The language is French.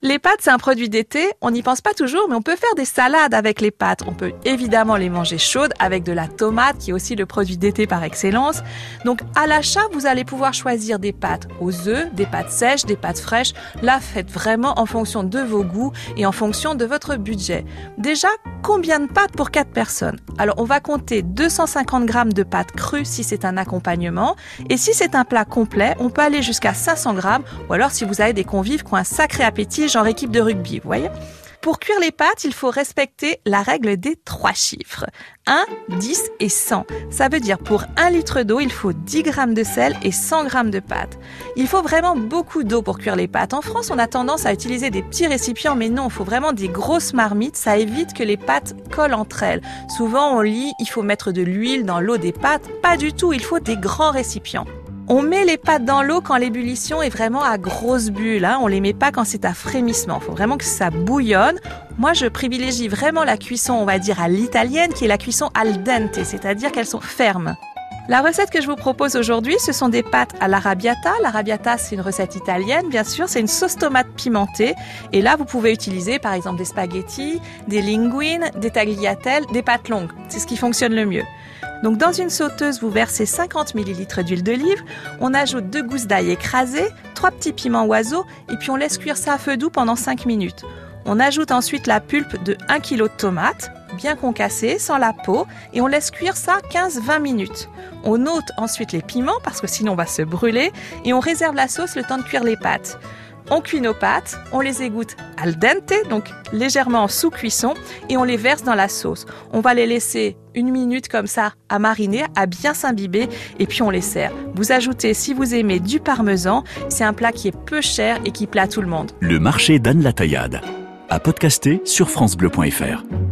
Les pâtes, c'est un produit d'été, on n'y pense pas toujours, mais on peut faire des salades avec les pâtes. On peut évidemment les manger chaudes avec de la tomate, qui est aussi le produit d'été par excellence. Donc à l'achat, vous allez pouvoir choisir des pâtes aux œufs, des pâtes sèches, des pâtes fraîches. Là, faites vraiment en fonction de vos goûts et en fonction de votre budget. Déjà, combien de pâtes pour 4 personnes? Alors on va compter 250 grammes de pâtes crues si c'est un accompagnement. Et si c'est un plat complet, on peut aller jusqu'à 500 grammes. Ou alors si vous avez des convives qui ont un sacré appétit, genre équipe de rugby, vous voyez pour cuire les pâtes, il faut respecter la règle des trois chiffres. 1, 10 et 100. Ça veut dire pour 1 litre d'eau, il faut 10 grammes de sel et 100 grammes de pâte. Il faut vraiment beaucoup d'eau pour cuire les pâtes. En France, on a tendance à utiliser des petits récipients, mais non, il faut vraiment des grosses marmites. Ça évite que les pâtes collent entre elles. Souvent, on lit, il faut mettre de l'huile dans l'eau des pâtes. Pas du tout, il faut des grands récipients. On met les pâtes dans l'eau quand l'ébullition est vraiment à grosse bulle. Hein. On les met pas quand c'est à frémissement. Il faut vraiment que ça bouillonne. Moi, je privilégie vraiment la cuisson, on va dire, à l'italienne, qui est la cuisson al dente, c'est-à-dire qu'elles sont fermes. La recette que je vous propose aujourd'hui, ce sont des pâtes à l'arabiata. L'arabiata, c'est une recette italienne, bien sûr. C'est une sauce tomate pimentée. Et là, vous pouvez utiliser, par exemple, des spaghettis, des linguines, des tagliatelles, des pâtes longues. C'est ce qui fonctionne le mieux. Donc dans une sauteuse, vous versez 50 ml d'huile d'olive, on ajoute deux gousses d'ail écrasées, trois petits piments oiseaux et puis on laisse cuire ça à feu doux pendant 5 minutes. On ajoute ensuite la pulpe de 1 kg de tomates, bien concassée, sans la peau, et on laisse cuire ça 15-20 minutes. On ôte ensuite les piments parce que sinon on va se brûler et on réserve la sauce le temps de cuire les pâtes. On cuit nos pâtes, on les égoutte al dente, donc légèrement sous cuisson, et on les verse dans la sauce. On va les laisser une minute comme ça à mariner, à bien s'imbiber, et puis on les sert. Vous ajoutez, si vous aimez, du parmesan. C'est un plat qui est peu cher et qui plaît tout le monde. Le marché d'Anne la Taillade. À podcaster sur FranceBleu.fr.